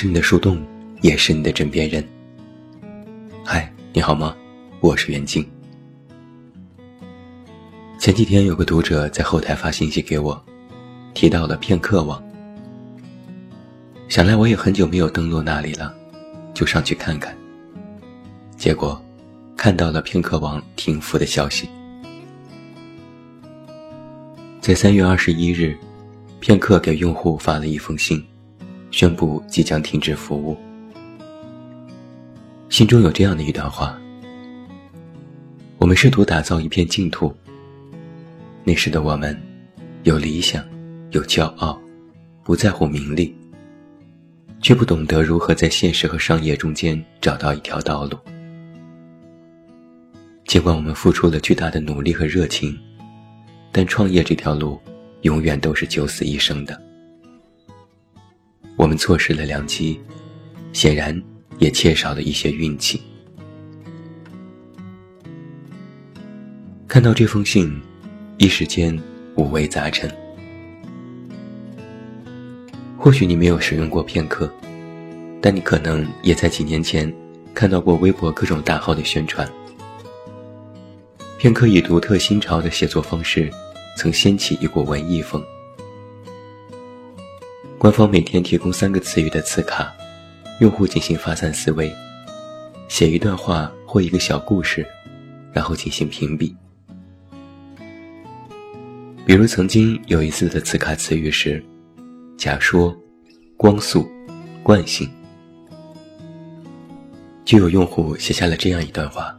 是你的树洞，也是你的枕边人。嗨，你好吗？我是袁静。前几天有个读者在后台发信息给我，提到了片刻网。想来我也很久没有登录那里了，就上去看看。结果，看到了片刻网停服的消息。在三月二十一日，片刻给用户发了一封信。宣布即将停止服务。信中有这样的一段话：我们试图打造一片净土。那时的我们，有理想，有骄傲，不在乎名利，却不懂得如何在现实和商业中间找到一条道路。尽管我们付出了巨大的努力和热情，但创业这条路，永远都是九死一生的。我们错失了良机，显然也缺少了一些运气。看到这封信，一时间五味杂陈。或许你没有使用过片刻，但你可能也在几年前看到过微博各种大号的宣传。片刻以独特新潮的写作方式，曾掀起一股文艺风。官方每天提供三个词语的词卡，用户进行发散思维，写一段话或一个小故事，然后进行评比。比如曾经有一次的词卡词语是“假说”“光速”“惯性”，就有用户写下了这样一段话：“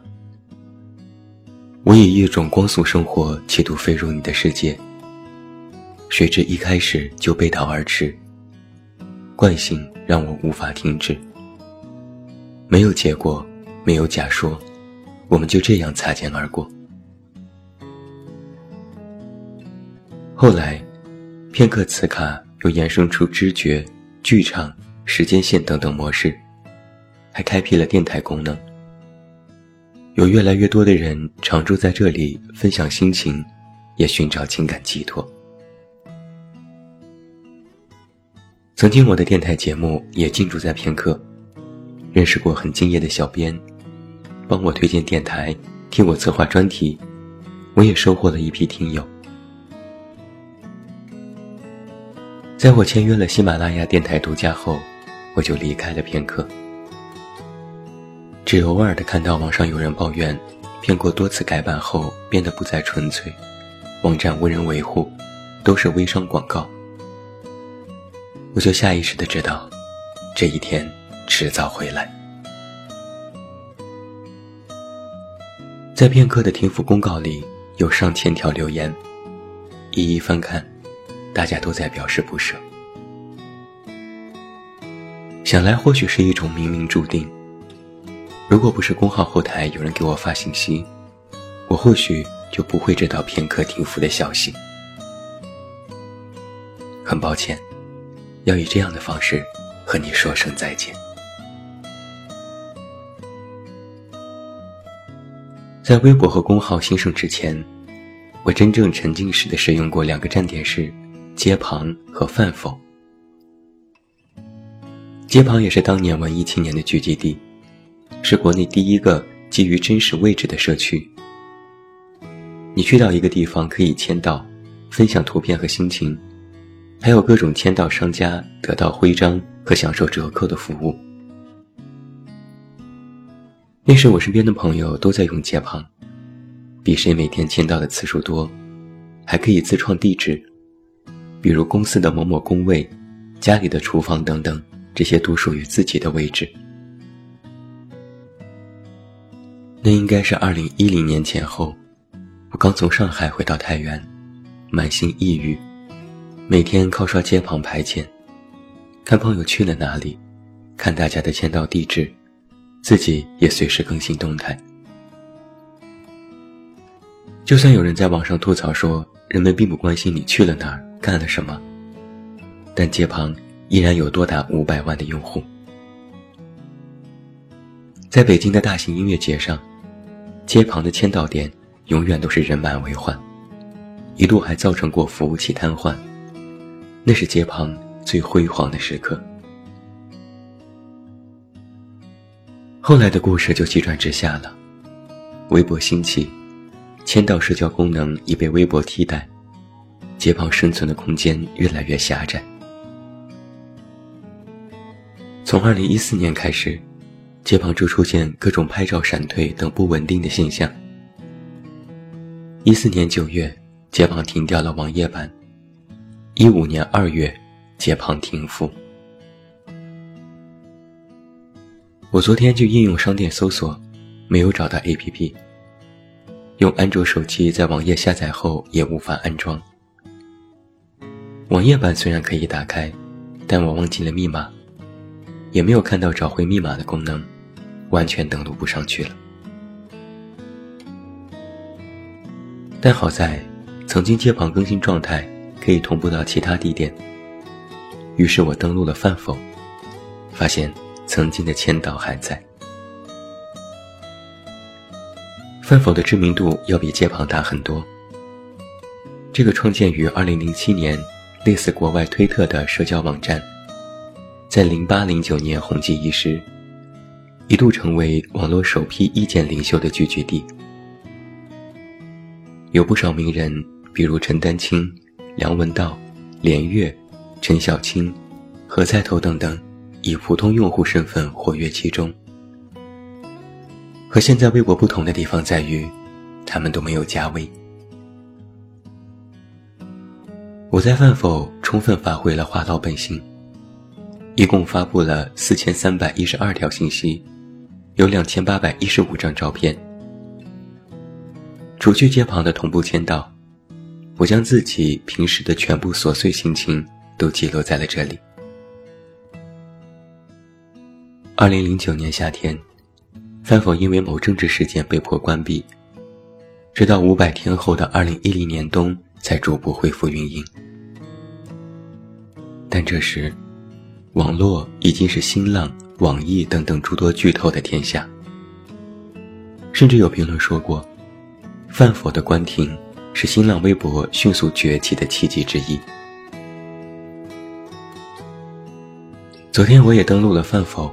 我以一种光速生活企图飞入你的世界，谁知一开始就背道而驰。”惯性让我无法停止，没有结果，没有假说，我们就这样擦肩而过。后来，片刻磁卡又衍生出知觉、剧场、时间线等等模式，还开辟了电台功能。有越来越多的人常驻在这里分享心情，也寻找情感寄托。曾经我的电台节目也进驻在片刻，认识过很敬业的小编，帮我推荐电台，替我策划专题，我也收获了一批听友。在我签约了喜马拉雅电台独家后，我就离开了片刻。只偶尔的看到网上有人抱怨，片过多次改版后变得不再纯粹，网站无人维护，都是微商广告。我就下意识的知道，这一天迟早会来。在片刻的停服公告里，有上千条留言，一一翻看，大家都在表示不舍。想来或许是一种冥冥注定。如果不是公号后台有人给我发信息，我或许就不会知道片刻停服的消息。很抱歉。要以这样的方式和你说声再见。在微博和公号兴盛之前，我真正沉浸式的使用过两个站点是街旁和饭否。街旁也是当年文艺青年的聚集地，是国内第一个基于真实位置的社区。你去到一个地方可以签到，分享图片和心情。还有各种签到商家得到徽章和享受折扣的服务。那时我身边的朋友都在用街旁，比谁每天签到的次数多，还可以自创地址，比如公司的某某工位、家里的厨房等等，这些独属于自己的位置。那应该是二零一零年前后，我刚从上海回到太原，满心抑郁。每天靠刷街旁排签，看朋友去了哪里，看大家的签到地址，自己也随时更新动态。就算有人在网上吐槽说人们并不关心你去了哪儿干了什么，但街旁依然有多达五百万的用户。在北京的大型音乐节上，街旁的签到点永远都是人满为患，一度还造成过服务器瘫痪。那是街旁最辉煌的时刻。后来的故事就急转直下了，微博兴起，签到社交功能已被微博替代，街旁生存的空间越来越狭窄。从二零一四年开始，街旁就出现各种拍照闪退等不稳定的现象。一四年九月，街旁停掉了网页版；一五年二月，街旁停服。我昨天去应用商店搜索，没有找到 APP。用安卓手机在网页下载后也无法安装。网页版虽然可以打开，但我忘记了密码，也没有看到找回密码的功能，完全登录不上去了。但好在，曾经街旁更新状态可以同步到其他地点，于是我登录了饭否，发现。曾经的千岛还在，饭否的知名度要比街旁大很多。这个创建于2007年、类似国外推特的社交网站，在0809年红极一时，一度成为网络首批意见领袖的聚集地。有不少名人，比如陈丹青、梁文道、连岳、陈小青、何菜头等等。以普通用户身份活跃其中，和现在微博不同的地方在于，他们都没有加微。我在饭否充分发挥了话痨本性，一共发布了四千三百一十二条信息，有两千八百一十五张照片。除去街旁的同步签到，我将自己平时的全部琐碎心情都记录在了这里。二零零九年夏天，饭否因为某政治事件被迫关闭，直到五百天后的二零一零年冬才逐步恢复运营。但这时，网络已经是新浪、网易等等诸多巨头的天下，甚至有评论说过，饭否的关停是新浪微博迅速崛起的契机之一。昨天我也登录了饭否。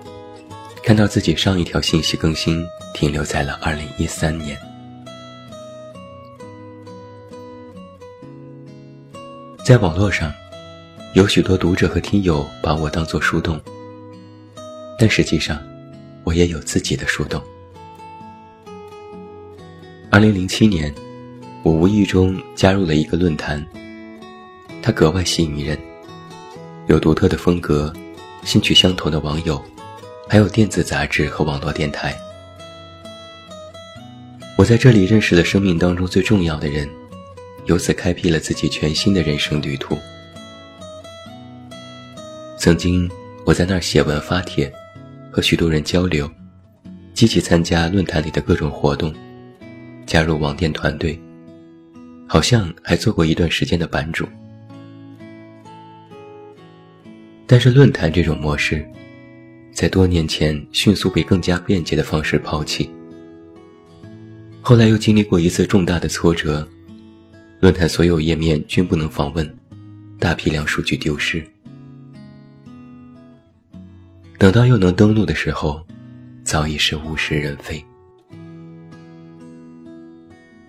看到自己上一条信息更新停留在了二零一三年，在网络上，有许多读者和听友把我当做树洞，但实际上，我也有自己的树洞。二零零七年，我无意中加入了一个论坛，它格外吸引人，有独特的风格，兴趣相投的网友。还有电子杂志和网络电台，我在这里认识了生命当中最重要的人，由此开辟了自己全新的人生旅途。曾经我在那儿写文发帖，和许多人交流，积极参加论坛里的各种活动，加入网店团队，好像还做过一段时间的版主。但是论坛这种模式。在多年前，迅速被更加便捷的方式抛弃。后来又经历过一次重大的挫折，论坛所有页面均不能访问，大批量数据丢失。等到又能登录的时候，早已是物是人非。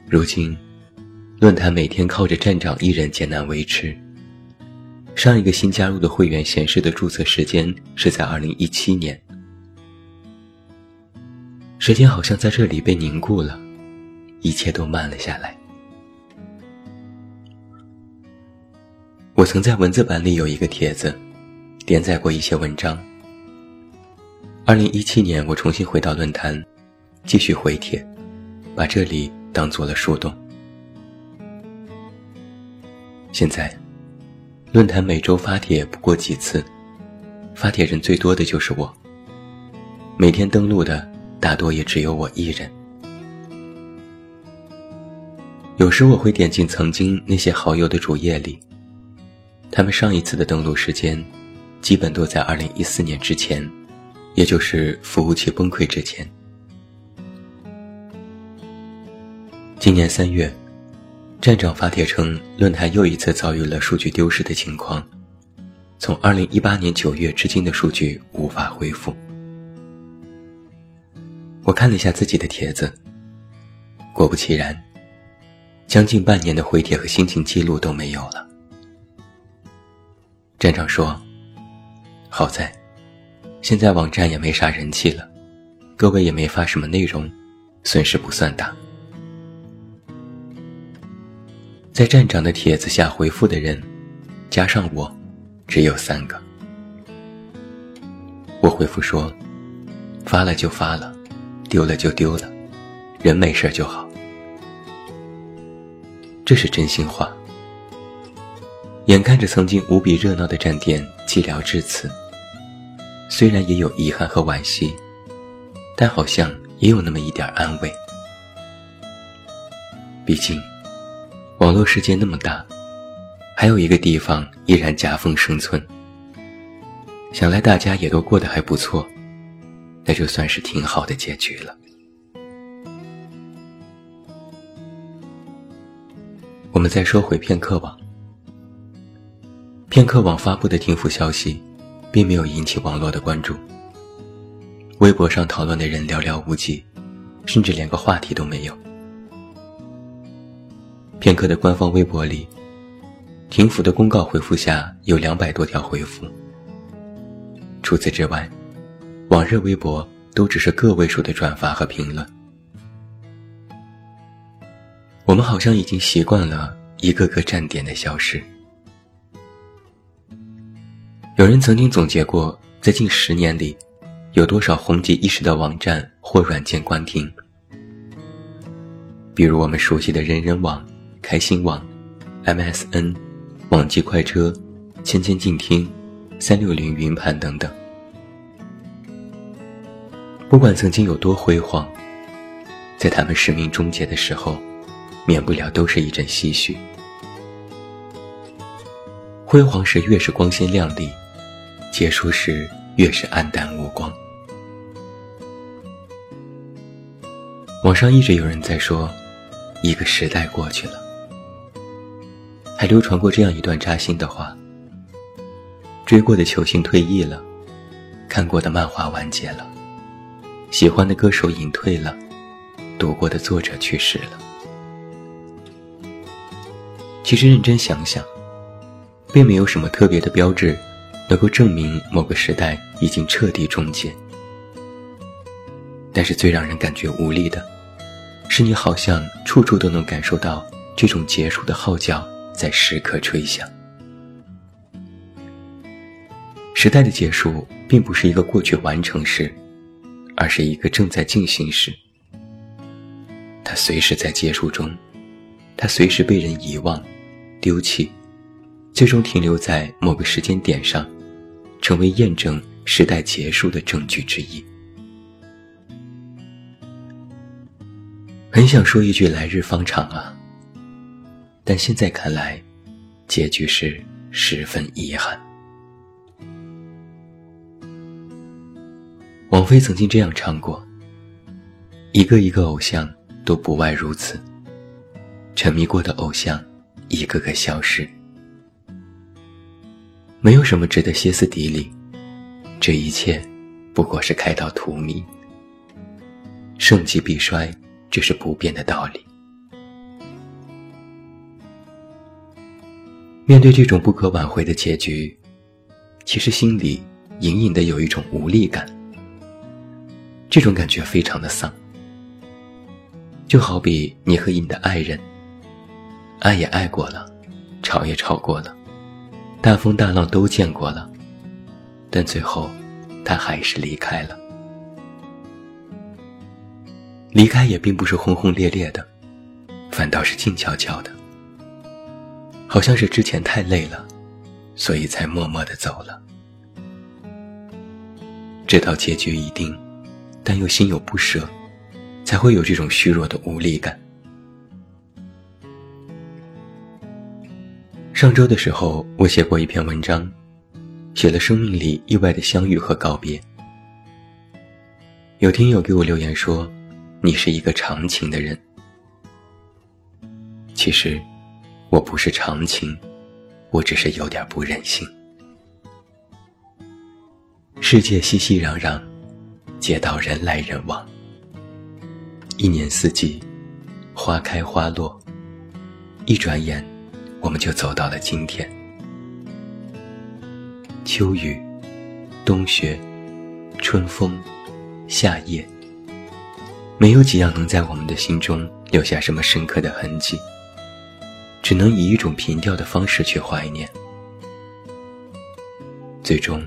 如今，论坛每天靠着站长一人艰难维持。上一个新加入的会员显示的注册时间是在二零一七年，时间好像在这里被凝固了，一切都慢了下来。我曾在文字版里有一个帖子，连载过一些文章。二零一七年，我重新回到论坛，继续回帖，把这里当做了树洞。现在。论坛每周发帖不过几次，发帖人最多的就是我。每天登录的大多也只有我一人。有时我会点进曾经那些好友的主页里，他们上一次的登录时间，基本都在二零一四年之前，也就是服务器崩溃之前。今年三月。站长发帖称，论坛又一次遭遇了数据丢失的情况，从二零一八年九月至今的数据无法恢复。我看了一下自己的帖子，果不其然，将近半年的回帖和心情记录都没有了。站长说：“好在，现在网站也没啥人气了，各位也没发什么内容，损失不算大。”在站长的帖子下回复的人，加上我，只有三个。我回复说：“发了就发了，丢了就丢了，人没事就好。”这是真心话。眼看着曾经无比热闹的站点寂寥至此，虽然也有遗憾和惋惜，但好像也有那么一点安慰。毕竟。网络世界那么大，还有一个地方依然夹缝生存。想来大家也都过得还不错，那就算是挺好的结局了。我们再说回片刻网，片刻网发布的停服消息，并没有引起网络的关注。微博上讨论的人寥寥无几，甚至连个话题都没有。片刻的官方微博里，停服的公告回复下有两百多条回复。除此之外，往日微博都只是个位数的转发和评论。我们好像已经习惯了一个个站点的消失。有人曾经总结过，在近十年里，有多少红极一时的网站或软件关停？比如我们熟悉的人人网。开心网、MSN、网际快车、千千静听、三六零云盘等等，不管曾经有多辉煌，在他们使命终结的时候，免不了都是一阵唏嘘。辉煌时越是光鲜亮丽，结束时越是黯淡无光。网上一直有人在说，一个时代过去了。还流传过这样一段扎心的话：追过的球星退役了，看过的漫画完结了，喜欢的歌手隐退了，读过的作者去世了。其实认真想想，并没有什么特别的标志，能够证明某个时代已经彻底终结。但是最让人感觉无力的，是你好像处处都能感受到这种结束的号角。在时刻吹响。时代的结束并不是一个过去完成时，而是一个正在进行时。它随时在结束中，它随时被人遗忘、丢弃，最终停留在某个时间点上，成为验证时代结束的证据之一。很想说一句“来日方长”啊。但现在看来，结局是十分遗憾。王菲曾经这样唱过：“一个一个偶像都不外如此，沉迷过的偶像一个个消失，没有什么值得歇斯底里，这一切不过是开到荼蘼。盛极必衰，这是不变的道理。”面对这种不可挽回的结局，其实心里隐隐的有一种无力感。这种感觉非常的丧，就好比你和你的爱人，爱也爱过了，吵也吵过了，大风大浪都见过了，但最后他还是离开了。离开也并不是轰轰烈烈的，反倒是静悄悄的。好像是之前太累了，所以才默默的走了。知道结局已定，但又心有不舍，才会有这种虚弱的无力感。上周的时候，我写过一篇文章，写了生命里意外的相遇和告别。有听友给我留言说：“你是一个长情的人。”其实。我不是长情，我只是有点不忍心。世界熙熙攘攘，街道人来人往，一年四季，花开花落。一转眼，我们就走到了今天。秋雨、冬雪、春风、夏夜，没有几样能在我们的心中留下什么深刻的痕迹，只能以一种平调的方式去怀念。最终，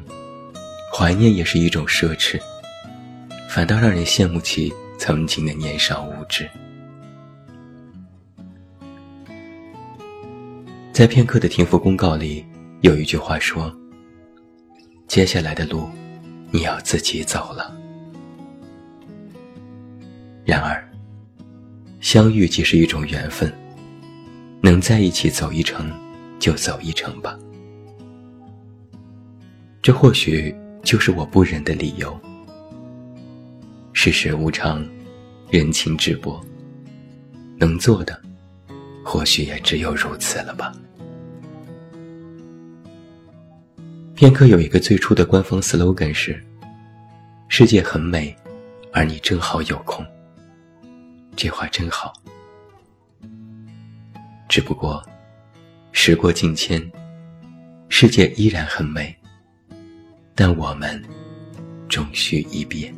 怀念也是一种奢侈，反倒让人羡慕起曾经的年少无知。在片刻的停服公告里，有一句话说：“接下来的路，你要自己走了。”然而，相遇即是一种缘分，能在一起走一程，就走一程吧。这或许就是我不忍的理由。世事无常，人情质薄，能做的。或许也只有如此了吧。片刻有一个最初的官方 slogan 是：“世界很美，而你正好有空。”这话真好。只不过，时过境迁，世界依然很美，但我们终须一别。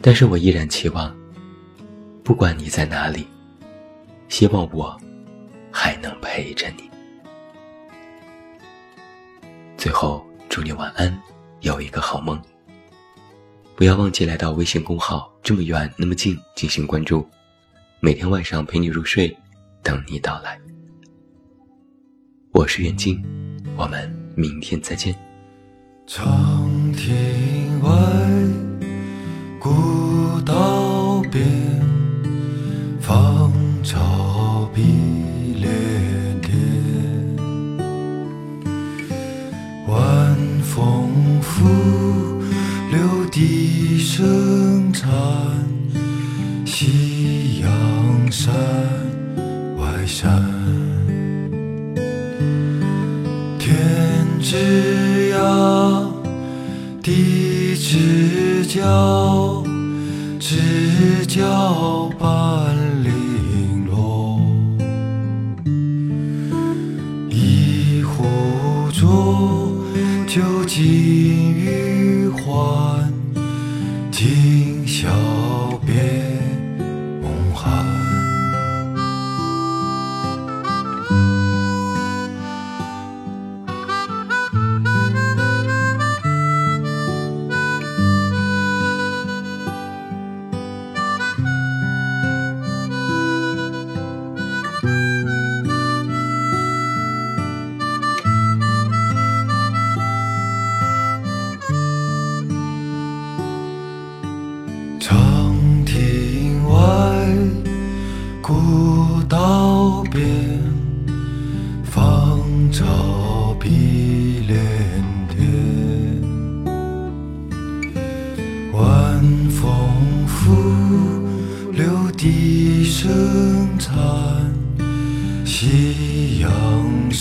但是我依然期望。不管你在哪里，希望我还能陪着你。最后，祝你晚安，有一个好梦。不要忘记来到微信公号“这么远那么近”进行关注，每天晚上陪你入睡，等你到来。我是远近，我们明天再见。长亭金玉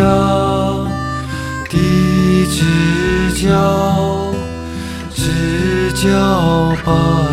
之涯，地之角，知交半